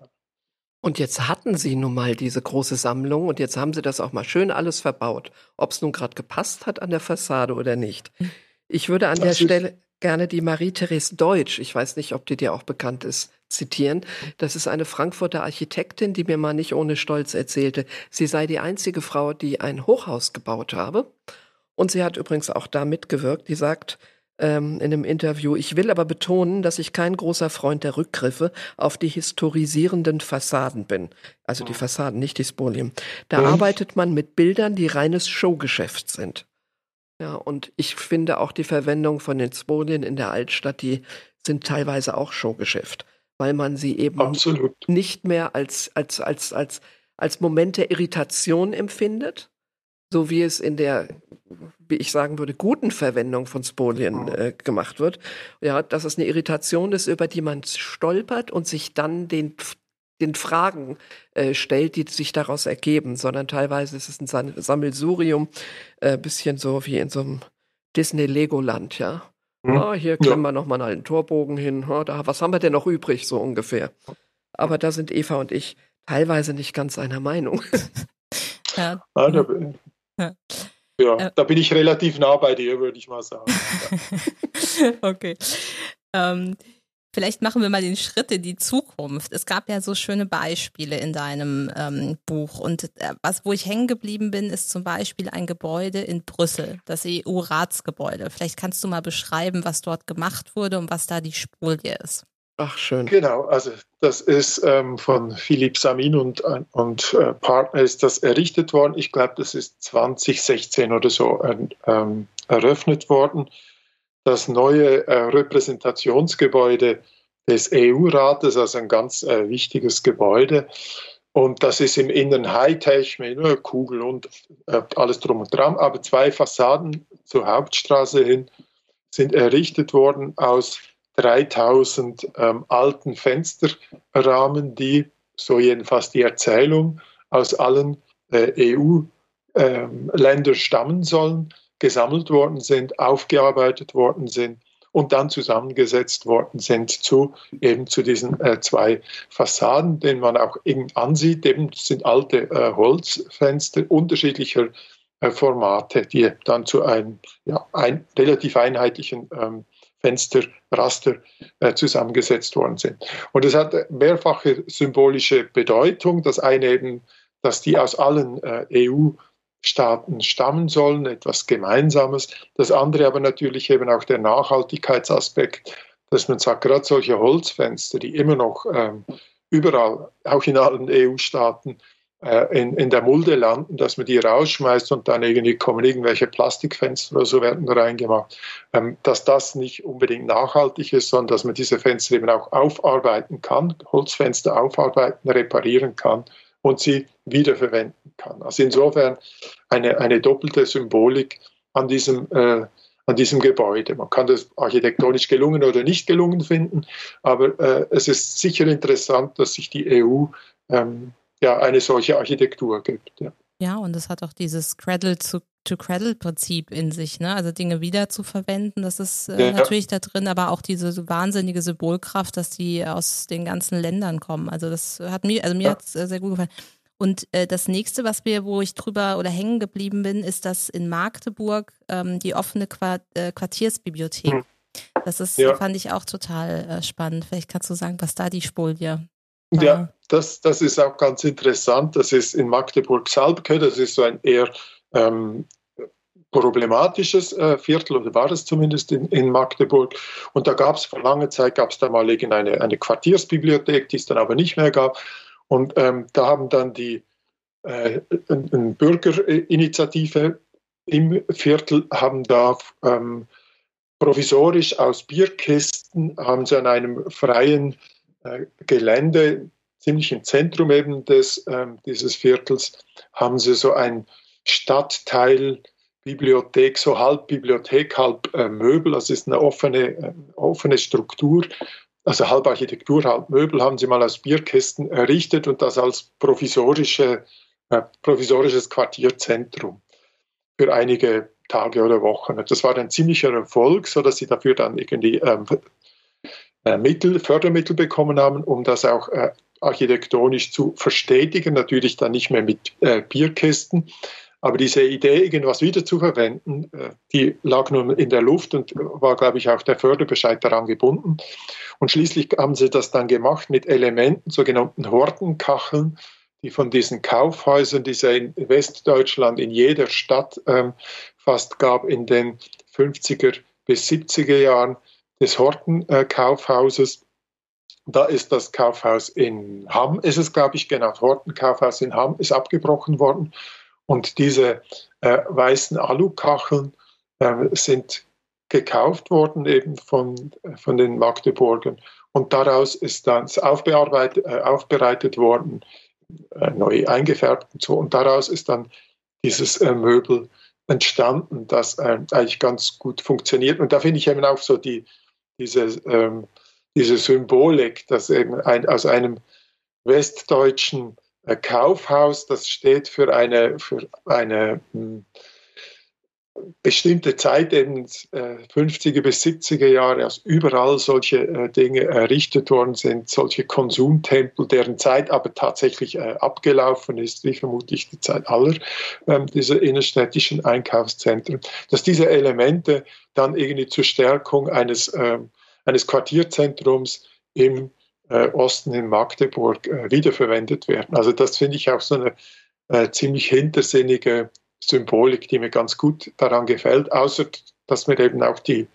Und jetzt hatten Sie nun mal diese große Sammlung und jetzt haben Sie das auch mal schön alles verbaut, ob es nun gerade gepasst hat an der Fassade oder nicht. Ich würde an das der Stelle gerne die Marie-Therese Deutsch, ich weiß nicht, ob die dir auch bekannt ist, zitieren. Das ist eine Frankfurter Architektin, die mir mal nicht ohne Stolz erzählte, sie sei die einzige Frau, die ein Hochhaus gebaut habe. Und sie hat übrigens auch da mitgewirkt. Die sagt, ähm, in einem Interview. Ich will aber betonen, dass ich kein großer Freund der Rückgriffe auf die historisierenden Fassaden bin. Also die Fassaden, nicht die Spolien. Da mhm. arbeitet man mit Bildern, die reines Showgeschäft sind. Ja, und ich finde auch die Verwendung von den Spolien in der Altstadt, die sind teilweise auch Showgeschäft, weil man sie eben Absolut. nicht mehr als, als, als, als, als Moment der Irritation empfindet, so wie es in der wie ich sagen würde, guten Verwendung von Spolien äh, gemacht wird. Ja, dass es eine Irritation ist, über die man stolpert und sich dann den, den Fragen äh, stellt, die sich daraus ergeben, sondern teilweise ist es ein Sammelsurium, äh, bisschen so wie in so einem Disney-Legoland, ja. Mhm. Ah, hier können ja. wir nochmal einen Torbogen hin. Oh, da, was haben wir denn noch übrig, so ungefähr? Aber da sind Eva und ich teilweise nicht ganz einer Meinung. ja. Ah, da, ja. Ja, äh, da bin ich relativ nah bei dir, würde ich mal sagen. okay. Ähm, vielleicht machen wir mal den Schritt in die Zukunft. Es gab ja so schöne Beispiele in deinem ähm, Buch. Und äh, was, wo ich hängen geblieben bin, ist zum Beispiel ein Gebäude in Brüssel, das EU-Ratsgebäude. Vielleicht kannst du mal beschreiben, was dort gemacht wurde und was da die Spolie ist. Ach, schön. Genau, also das ist ähm, von Philipp Samin und, und äh, Partner ist das errichtet worden. Ich glaube, das ist 2016 oder so ähm, eröffnet worden. Das neue äh, Repräsentationsgebäude des EU-Rates, also ein ganz äh, wichtiges Gebäude. Und das ist im Inneren Hightech mit ne, Kugel und äh, alles drum und dran. Aber zwei Fassaden zur Hauptstraße hin sind errichtet worden aus 3000 ähm, alten Fensterrahmen, die, so jedenfalls die Erzählung, aus allen äh, EU-Ländern ähm, stammen sollen, gesammelt worden sind, aufgearbeitet worden sind und dann zusammengesetzt worden sind zu eben zu diesen äh, zwei Fassaden, denen man auch eben ansieht. Eben sind alte äh, Holzfenster unterschiedlicher äh, Formate, die dann zu einem ja, ein, relativ einheitlichen ähm, Fensterraster äh, zusammengesetzt worden sind. Und es hat mehrfache symbolische Bedeutung. Das eine eben, dass die aus allen äh, EU-Staaten stammen sollen, etwas Gemeinsames. Das andere aber natürlich eben auch der Nachhaltigkeitsaspekt, dass man sagt, gerade solche Holzfenster, die immer noch ähm, überall, auch in allen EU-Staaten, in, in der Mulde landen, dass man die rausschmeißt und dann irgendwie kommen irgendwelche Plastikfenster oder so werden reingemacht, ähm, dass das nicht unbedingt nachhaltig ist, sondern dass man diese Fenster eben auch aufarbeiten kann, Holzfenster aufarbeiten, reparieren kann und sie wiederverwenden kann. Also insofern eine, eine doppelte Symbolik an diesem äh, an diesem Gebäude. Man kann das architektonisch gelungen oder nicht gelungen finden, aber äh, es ist sicher interessant, dass sich die EU ähm, ja, eine solche Architektur gibt. Ja. Ja, und es hat auch dieses Cradle-to-Cradle-Prinzip in sich, ne? Also Dinge wieder zu verwenden, das ist äh, ja. natürlich da drin, aber auch diese wahnsinnige Symbolkraft, dass die aus den ganzen Ländern kommen. Also das hat mir, also mir hat es äh, sehr gut gefallen. Und äh, das nächste, was wir, wo ich drüber oder hängen geblieben bin, ist, dass in Magdeburg ähm, die offene Quart äh, Quartiersbibliothek. Mhm. Das ist, ja. fand ich auch total äh, spannend. Vielleicht kannst du sagen, was da die Spolie Ja, das, das ist auch ganz interessant. Das ist in Magdeburg-Salbke, das ist so ein eher ähm, problematisches äh, Viertel, oder war es zumindest in, in Magdeburg. Und da gab es vor langer Zeit, gab es da mal eine, eine Quartiersbibliothek, die es dann aber nicht mehr gab. Und ähm, da haben dann die äh, eine Bürgerinitiative im Viertel haben da ähm, provisorisch aus Bierkisten haben sie an einem freien Gelände, ziemlich im Zentrum eben des, äh, dieses Viertels, haben sie so ein Stadtteil Bibliothek, so halb Bibliothek, halb äh, Möbel. Das ist eine offene, äh, offene Struktur. Also halb Architektur, halb Möbel haben sie mal aus Bierkästen errichtet und das als provisorische, äh, provisorisches Quartierzentrum für einige Tage oder Wochen. Das war ein ziemlicher Erfolg, sodass sie dafür dann irgendwie ähm, äh, Mittel, Fördermittel bekommen haben, um das auch äh, architektonisch zu verstetigen. Natürlich dann nicht mehr mit äh, Bierkästen, aber diese Idee, irgendwas wiederzuverwenden, äh, die lag nur in der Luft und war, glaube ich, auch der Förderbescheid daran gebunden. Und schließlich haben sie das dann gemacht mit Elementen, sogenannten Hortenkacheln, die von diesen Kaufhäusern, die es in Westdeutschland in jeder Stadt ähm, fast gab, in den 50er bis 70er Jahren des Hortenkaufhauses. Da ist das Kaufhaus in Hamm, ist es, glaube ich, genau, Hortenkaufhaus in Hamm ist abgebrochen worden. Und diese äh, weißen Alukacheln äh, sind gekauft worden eben von, von den Magdeburgern. Und daraus ist dann aufbearbeitet, äh, aufbereitet worden, äh, neu eingefärbt und so. Und daraus ist dann dieses äh, Möbel entstanden, das äh, eigentlich ganz gut funktioniert. Und da finde ich eben auch so die, diese, ähm, diese Symbolik, dass eben ein, aus einem westdeutschen Kaufhaus, das steht für eine, für eine hm, bestimmte Zeit, eben 50er äh, bis 70er Jahre, als überall solche äh, Dinge errichtet worden sind, solche Konsumtempel, deren Zeit aber tatsächlich äh, abgelaufen ist, wie vermutlich die Zeit aller ähm, dieser innerstädtischen Einkaufszentren, dass diese Elemente dann irgendwie zur Stärkung eines, ähm, eines Quartierzentrums im Osten in Magdeburg wiederverwendet werden. Also das finde ich auch so eine ziemlich hintersinnige Symbolik, die mir ganz gut daran gefällt, außer dass mir eben auch die,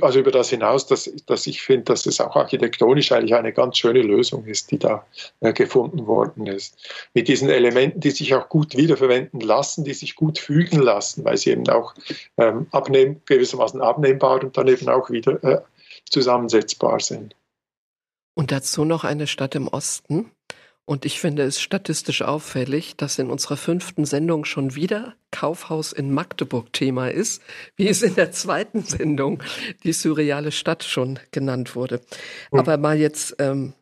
also über das hinaus, dass, dass ich finde, dass es auch architektonisch eigentlich eine ganz schöne Lösung ist, die da äh, gefunden worden ist. Mit diesen Elementen, die sich auch gut wiederverwenden lassen, die sich gut fügen lassen, weil sie eben auch ähm, abnehm, gewissermaßen abnehmbar und dann eben auch wieder äh, zusammensetzbar sind. Und dazu noch eine Stadt im Osten. Und ich finde es statistisch auffällig, dass in unserer fünften Sendung schon wieder Kaufhaus in Magdeburg Thema ist, wie es in der zweiten Sendung die surreale Stadt schon genannt wurde. Mhm. Aber mal jetzt ähm,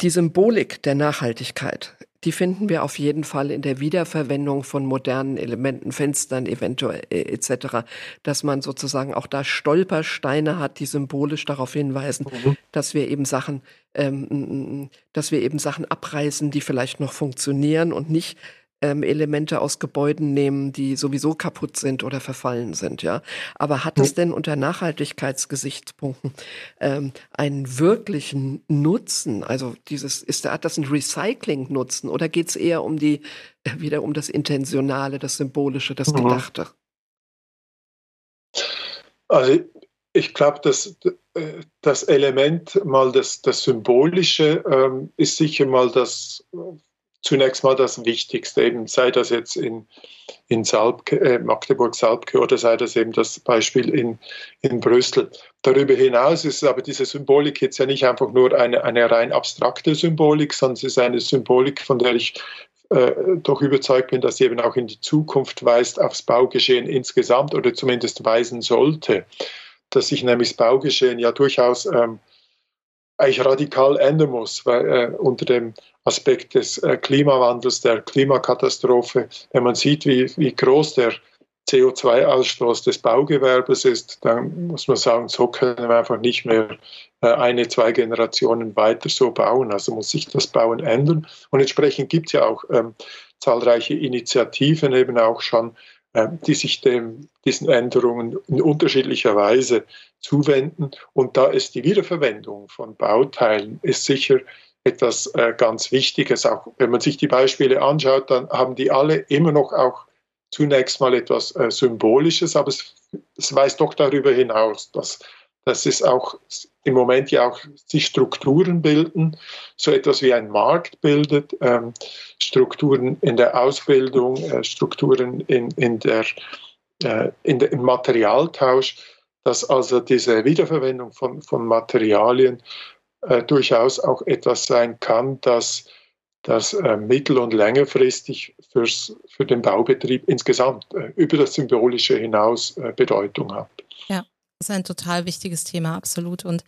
die Symbolik der Nachhaltigkeit die finden wir auf jeden Fall in der Wiederverwendung von modernen Elementen, Fenstern eventuell äh, etc., dass man sozusagen auch da Stolpersteine hat, die symbolisch darauf hinweisen, mhm. dass wir eben Sachen, ähm, dass wir eben Sachen abreißen, die vielleicht noch funktionieren und nicht ähm, Elemente aus Gebäuden nehmen, die sowieso kaputt sind oder verfallen sind, ja. Aber hat es denn unter Nachhaltigkeitsgesichtspunkten ähm, einen wirklichen Nutzen? Also dieses, ist da, hat das ein Recycling-Nutzen oder geht es eher um die, äh, wieder um das Intentionale, das Symbolische, das mhm. Gedachte? Also ich glaube, dass äh, das Element mal das, das Symbolische ähm, ist sicher mal das zunächst mal das Wichtigste, eben sei das jetzt in, in äh, Magdeburg-Salbke oder sei das eben das Beispiel in, in Brüssel. Darüber hinaus ist aber diese Symbolik jetzt ja nicht einfach nur eine, eine rein abstrakte Symbolik, sondern es ist eine Symbolik, von der ich äh, doch überzeugt bin, dass sie eben auch in die Zukunft weist, aufs Baugeschehen insgesamt oder zumindest weisen sollte. Dass sich nämlich das Baugeschehen ja durchaus ähm, eigentlich radikal ändern muss, weil äh, unter dem Aspekt des äh, Klimawandels, der Klimakatastrophe, wenn man sieht, wie, wie groß der CO2-Ausstoß des Baugewerbes ist, dann muss man sagen, so können wir einfach nicht mehr äh, eine, zwei Generationen weiter so bauen. Also muss sich das Bauen ändern. Und entsprechend gibt es ja auch ähm, zahlreiche Initiativen eben auch schon, äh, die sich dem, diesen Änderungen in unterschiedlicher Weise zuwenden. Und da ist die Wiederverwendung von Bauteilen ist sicher etwas äh, ganz Wichtiges. Auch wenn man sich die Beispiele anschaut, dann haben die alle immer noch auch zunächst mal etwas äh, Symbolisches, aber es, es weist doch darüber hinaus, dass, dass es auch im Moment ja auch sich Strukturen bilden, so etwas wie ein Markt bildet, ähm, Strukturen in der Ausbildung, äh, Strukturen in, in der, äh, in der, im Materialtausch, dass also diese Wiederverwendung von, von Materialien äh, durchaus auch etwas sein kann, das, das äh, mittel- und längerfristig fürs, für den Baubetrieb insgesamt äh, über das Symbolische hinaus äh, Bedeutung hat. Ja, das ist ein total wichtiges Thema, absolut. Und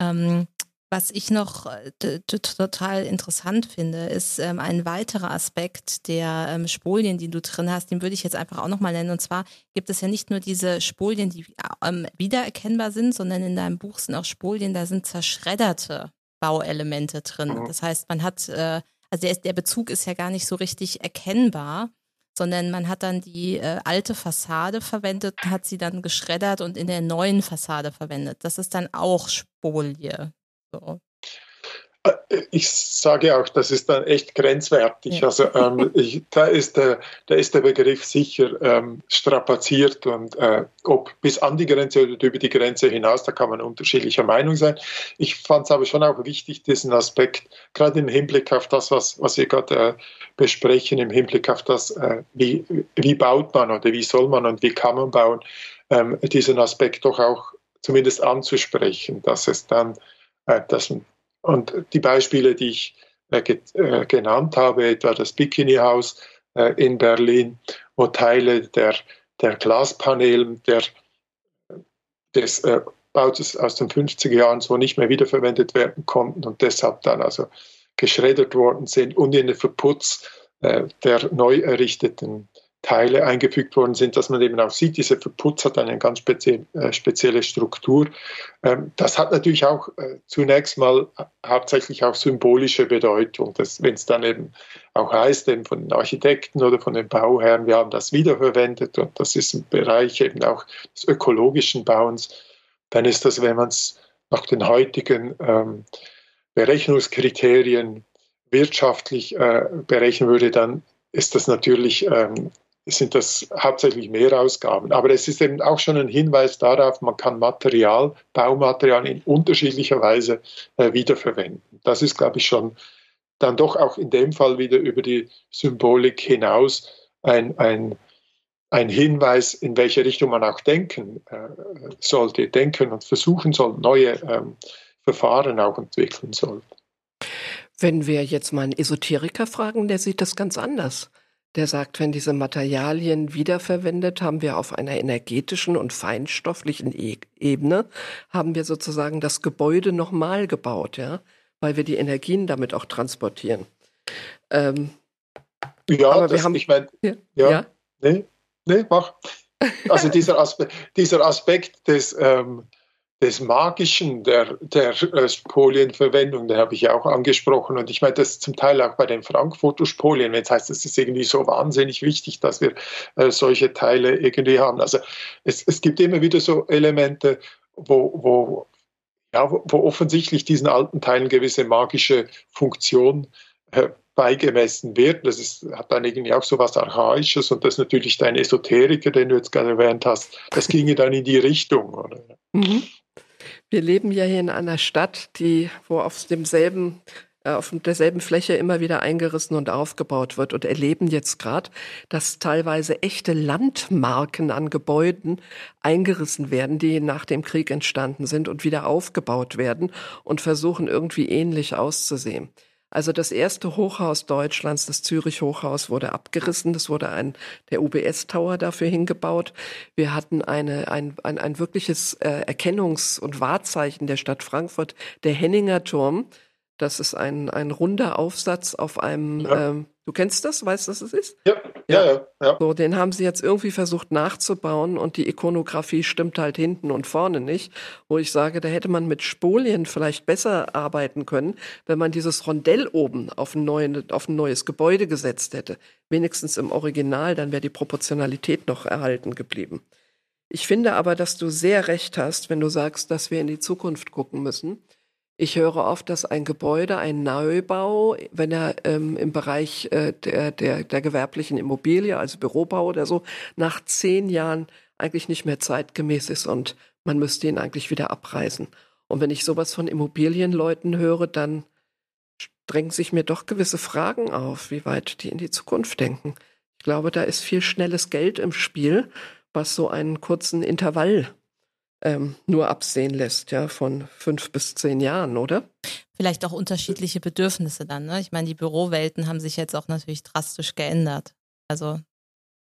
ähm, was ich noch äh, total interessant finde, ist ähm, ein weiterer Aspekt der ähm, Spolien, die du drin hast, den würde ich jetzt einfach auch nochmal nennen. Und zwar gibt es ja nicht nur diese Spolien, die ähm, wiedererkennbar sind, sondern in deinem Buch sind auch Spolien, da sind zerschredderte Bauelemente drin. Mhm. Das heißt, man hat, äh, also der, der Bezug ist ja gar nicht so richtig erkennbar sondern man hat dann die äh, alte Fassade verwendet, hat sie dann geschreddert und in der neuen Fassade verwendet. Das ist dann auch Spolie. So. Äh, ich sage auch, das ist dann echt grenzwertig. Ja. Also ähm, ich, da, ist der, da ist der Begriff sicher ähm, strapaziert und äh, ob bis an die Grenze oder über die Grenze hinaus, da kann man unterschiedlicher Meinung sein. Ich fand es aber schon auch wichtig, diesen Aspekt, gerade im Hinblick auf das, was, was wir gerade äh, besprechen, im Hinblick auf das, äh, wie, wie baut man oder wie soll man und wie kann man bauen, ähm, diesen Aspekt doch auch zumindest anzusprechen, dass es dann das, und die Beispiele, die ich äh, äh, genannt habe, etwa das Bikini-Haus in Berlin, wo Teile der, der Glaspaneelen der, des Bautes aus den 50er Jahren so nicht mehr wiederverwendet werden konnten und deshalb dann also geschreddert worden sind und in den Verputz der neu errichteten Teile eingefügt worden sind, dass man eben auch sieht, dieser Verputz hat eine ganz spezie äh, spezielle Struktur. Ähm, das hat natürlich auch äh, zunächst mal hauptsächlich auch symbolische Bedeutung, wenn es dann eben auch heißt, eben von den Architekten oder von den Bauherren, wir haben das wiederverwendet und das ist ein Bereich eben auch des ökologischen Bauens, dann ist das, wenn man es nach den heutigen ähm, Berechnungskriterien wirtschaftlich äh, berechnen würde, dann ist das natürlich ähm, sind das hauptsächlich Mehrausgaben. Aber es ist eben auch schon ein Hinweis darauf, man kann Material, Baumaterial in unterschiedlicher Weise äh, wiederverwenden. Das ist, glaube ich, schon dann doch auch in dem Fall wieder über die Symbolik hinaus ein, ein, ein Hinweis, in welche Richtung man auch denken äh, sollte, denken und versuchen soll, neue ähm, Verfahren auch entwickeln sollte. Wenn wir jetzt mal einen Esoteriker fragen, der sieht das ganz anders der sagt, wenn diese Materialien wiederverwendet, haben wir auf einer energetischen und feinstofflichen e Ebene, haben wir sozusagen das Gebäude nochmal gebaut, ja, weil wir die Energien damit auch transportieren. Ähm, ja, aber wir haben, ich meine, ja, ja, ja, nee, nee, mach. Also dieser Aspekt, dieser Aspekt des, ähm, des Magischen der, der äh, Spolienverwendung, den habe ich ja auch angesprochen. Und ich meine, das zum Teil auch bei den Frankfurter Spolien. Jetzt heißt es ist irgendwie so wahnsinnig wichtig, dass wir äh, solche Teile irgendwie haben. Also es, es gibt immer wieder so Elemente, wo, wo, ja, wo, offensichtlich diesen alten Teilen gewisse magische Funktion äh, beigemessen wird. Das ist, hat dann irgendwie auch so was Archaisches und das ist natürlich dein Esoteriker, den du jetzt gerade erwähnt hast. Das ginge dann in die Richtung. Mhm. Wir leben ja hier in einer Stadt, die, wo auf demselben äh, auf derselben Fläche immer wieder eingerissen und aufgebaut wird und erleben jetzt gerade, dass teilweise echte Landmarken an Gebäuden eingerissen werden, die nach dem Krieg entstanden sind und wieder aufgebaut werden und versuchen irgendwie ähnlich auszusehen. Also das erste Hochhaus Deutschlands, das Zürich Hochhaus, wurde abgerissen. Das wurde ein, der UBS Tower dafür hingebaut. Wir hatten eine, ein, ein, ein wirkliches äh, Erkennungs- und Wahrzeichen der Stadt Frankfurt, der Henninger Turm. Das ist ein, ein runder Aufsatz auf einem, ja. ähm, du kennst das, weißt du, was es ist? Ja, Ja, ja, ja. So, den haben sie jetzt irgendwie versucht nachzubauen und die Ikonografie stimmt halt hinten und vorne nicht. Wo ich sage, da hätte man mit Spolien vielleicht besser arbeiten können, wenn man dieses Rondell oben auf ein, neue, auf ein neues Gebäude gesetzt hätte. Wenigstens im Original, dann wäre die Proportionalität noch erhalten geblieben. Ich finde aber, dass du sehr recht hast, wenn du sagst, dass wir in die Zukunft gucken müssen. Ich höre oft, dass ein Gebäude, ein Neubau, wenn er ähm, im Bereich äh, der, der, der gewerblichen Immobilie, also Bürobau oder so, nach zehn Jahren eigentlich nicht mehr zeitgemäß ist und man müsste ihn eigentlich wieder abreißen. Und wenn ich sowas von Immobilienleuten höre, dann drängen sich mir doch gewisse Fragen auf, wie weit die in die Zukunft denken. Ich glaube, da ist viel schnelles Geld im Spiel, was so einen kurzen Intervall ähm, nur absehen lässt, ja, von fünf bis zehn Jahren, oder? Vielleicht auch unterschiedliche Bedürfnisse dann. Ne? Ich meine, die Bürowelten haben sich jetzt auch natürlich drastisch geändert. Also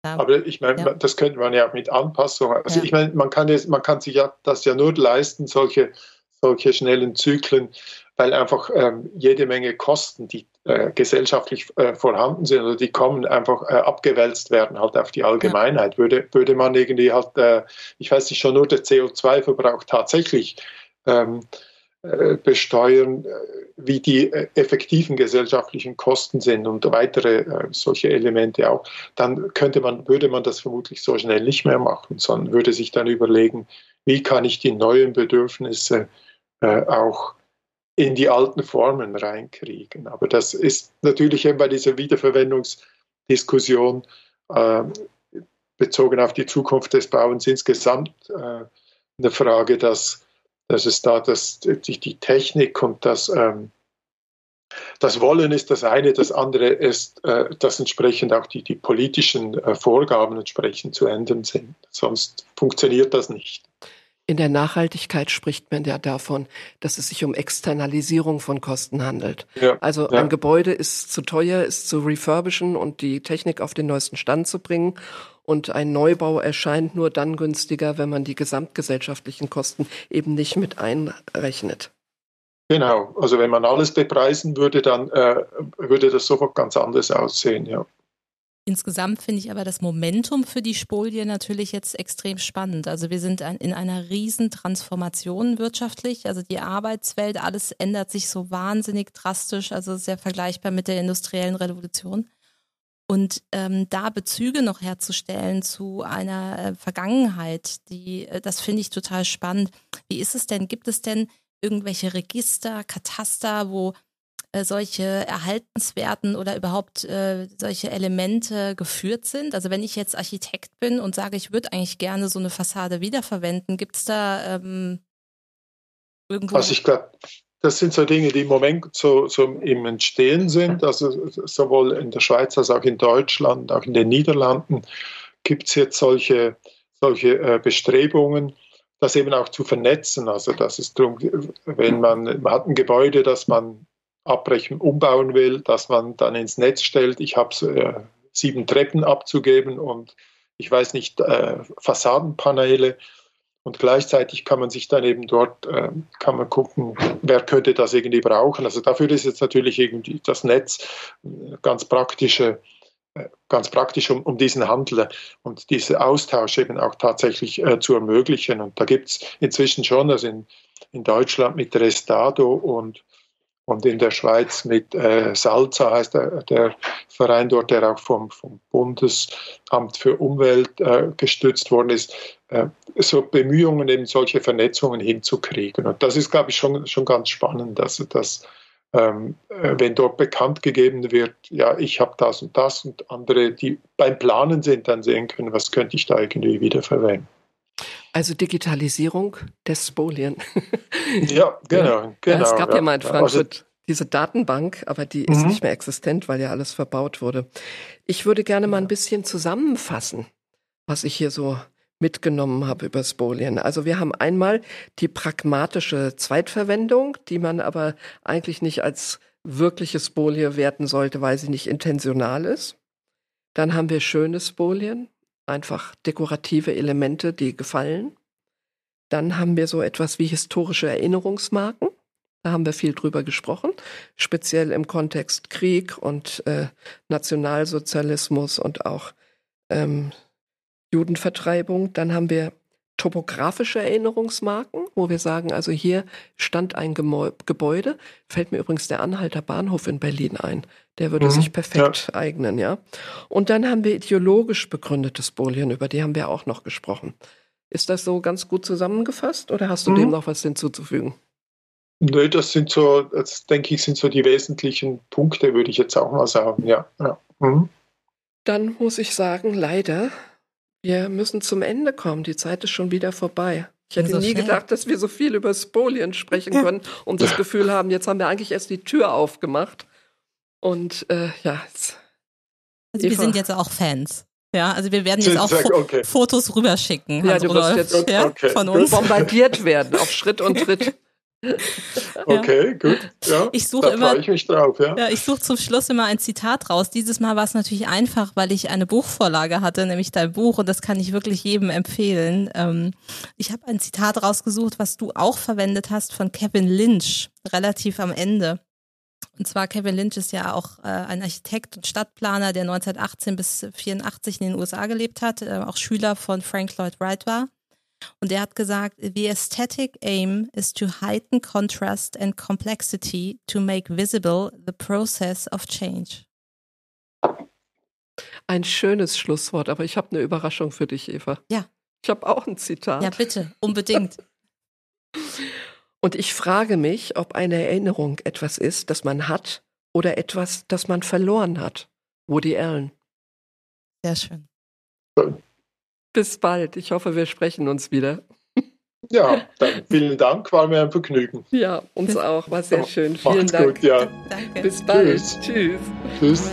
ja. Aber ich meine, ja. das könnte man ja auch mit Anpassungen. Also ja. ich meine, man kann jetzt, man kann sich ja das ja nur leisten, solche, solche schnellen Zyklen, weil einfach ähm, jede Menge Kosten, die äh, gesellschaftlich äh, vorhanden sind oder die kommen, einfach äh, abgewälzt werden halt auf die Allgemeinheit. Würde, würde man irgendwie halt, ich weiß nicht, schon nur der CO2-Verbrauch tatsächlich ähm, äh, besteuern, wie die effektiven gesellschaftlichen Kosten sind und weitere solche Elemente auch, dann könnte man, würde man das vermutlich so schnell nicht mehr machen, sondern würde sich dann überlegen, wie kann ich die neuen Bedürfnisse auch in die alten Formen reinkriegen. Aber das ist natürlich eben bei dieser Wiederverwendungsdiskussion äh, bezogen auf die Zukunft des Bauens insgesamt äh, eine Frage, dass, dass es da das, die, die Technik und das, ähm, das Wollen ist das eine, das andere ist, äh, dass entsprechend auch die, die politischen äh, Vorgaben entsprechend zu ändern sind. Sonst funktioniert das nicht. In der Nachhaltigkeit spricht man ja davon, dass es sich um Externalisierung von Kosten handelt. Ja, also ja. ein Gebäude ist zu teuer, ist zu refurbischen und die Technik auf den neuesten Stand zu bringen. Und ein Neubau erscheint nur dann günstiger, wenn man die gesamtgesellschaftlichen Kosten eben nicht mit einrechnet. Genau, also wenn man alles bepreisen würde, dann äh, würde das sofort ganz anders aussehen, ja. Insgesamt finde ich aber das Momentum für die Spolie natürlich jetzt extrem spannend. Also wir sind in einer riesen Transformation wirtschaftlich. Also die Arbeitswelt, alles ändert sich so wahnsinnig drastisch. Also sehr vergleichbar mit der industriellen Revolution. Und ähm, da Bezüge noch herzustellen zu einer äh, Vergangenheit, die, äh, das finde ich total spannend. Wie ist es denn? Gibt es denn irgendwelche Register, Kataster, wo äh, solche Erhaltenswerten oder überhaupt äh, solche Elemente geführt sind? Also wenn ich jetzt Architekt bin und sage, ich würde eigentlich gerne so eine Fassade wiederverwenden, gibt es da ähm, irgendwo? Also ich glaube, das sind so Dinge, die im Moment so, so im Entstehen sind. Also sowohl in der Schweiz als auch in Deutschland, auch in den Niederlanden gibt es jetzt solche, solche äh, Bestrebungen das eben auch zu vernetzen. Also das ist darum, wenn man, man hat ein Gebäude, das man abbrechen, umbauen will, dass man dann ins Netz stellt, ich habe äh, sieben Treppen abzugeben und ich weiß nicht, äh, Fassadenpaneele. Und gleichzeitig kann man sich dann eben dort, äh, kann man gucken, wer könnte das irgendwie brauchen. Also dafür ist jetzt natürlich irgendwie das Netz äh, ganz praktische, äh, ganz praktisch, um, um diesen Handel und diesen Austausch eben auch tatsächlich äh, zu ermöglichen. Und da gibt es inzwischen schon, also in, in Deutschland mit Restado und und in der Schweiz mit äh, Salza heißt der, der, Verein dort, der auch vom, vom Bundesamt für Umwelt äh, gestützt worden ist, äh, so Bemühungen, eben solche Vernetzungen hinzukriegen. Und das ist, glaube ich, schon, schon ganz spannend, dass, dass ähm, äh, wenn dort bekannt gegeben wird, ja, ich habe das und das und andere, die beim Planen sind, dann sehen können, was könnte ich da irgendwie wiederverwenden. Also Digitalisierung des Spolien. Ja, genau. genau es gab ja, ja mal in Frankfurt also, diese Datenbank, aber die ist mhm. nicht mehr existent, weil ja alles verbaut wurde. Ich würde gerne mal ein bisschen zusammenfassen, was ich hier so mitgenommen habe über Spolien. Also wir haben einmal die pragmatische Zweitverwendung, die man aber eigentlich nicht als wirkliche Spolie werten sollte, weil sie nicht intentional ist. Dann haben wir schöne Spolien, einfach dekorative Elemente, die gefallen. Dann haben wir so etwas wie historische Erinnerungsmarken. Da haben wir viel drüber gesprochen, speziell im Kontext Krieg und äh, Nationalsozialismus und auch ähm, Judenvertreibung. Dann haben wir topografische Erinnerungsmarken, wo wir sagen, also hier stand ein Gemä Gebäude. Fällt mir übrigens der Anhalter Bahnhof in Berlin ein. Der würde mhm, sich perfekt ja. eignen, ja. Und dann haben wir ideologisch begründete Spolien, über die haben wir auch noch gesprochen. Ist das so ganz gut zusammengefasst oder hast du mhm. dem noch was hinzuzufügen? Nö, das sind so, das denke ich, sind so die wesentlichen Punkte, würde ich jetzt auch mal sagen, ja. ja. Mhm. Dann muss ich sagen, leider wir müssen zum Ende kommen. Die Zeit ist schon wieder vorbei. Ich hätte so nie schnell. gedacht, dass wir so viel über Spolien sprechen können und das Gefühl haben, jetzt haben wir eigentlich erst die Tür aufgemacht. Und äh, ja, jetzt, also wir sind jetzt auch Fans. Ja, also wir werden jetzt auch okay. Fotos rüberschicken. Ja, du wirst jetzt ja, okay. von uns bombardiert werden auf Schritt und Tritt. Okay, gut. Ja, ich suche immer. Ich mich drauf, ja. ja ich suche zum Schluss immer ein Zitat raus. Dieses Mal war es natürlich einfach, weil ich eine Buchvorlage hatte, nämlich dein Buch, und das kann ich wirklich jedem empfehlen. Ähm, ich habe ein Zitat rausgesucht, was du auch verwendet hast von Kevin Lynch, relativ am Ende. Und zwar Kevin Lynch ist ja auch äh, ein Architekt und Stadtplaner, der 1918 bis 84 in den USA gelebt hat, äh, auch Schüler von Frank Lloyd Wright war. Und er hat gesagt, the aesthetic aim is to heighten contrast and complexity to make visible the process of change. Ein schönes Schlusswort, aber ich habe eine Überraschung für dich, Eva. Ja. Ich habe auch ein Zitat. Ja, bitte, unbedingt. Und ich frage mich, ob eine Erinnerung etwas ist, das man hat oder etwas, das man verloren hat. Woody Allen. Sehr schön. Bis bald. Ich hoffe, wir sprechen uns wieder. Ja, dann vielen Dank, war mir ein Vergnügen. Ja, uns auch, war sehr schön. Vielen Macht's Dank. Gut, ja. Danke. Bis bald. Tschüss. Tschüss. Tschüss.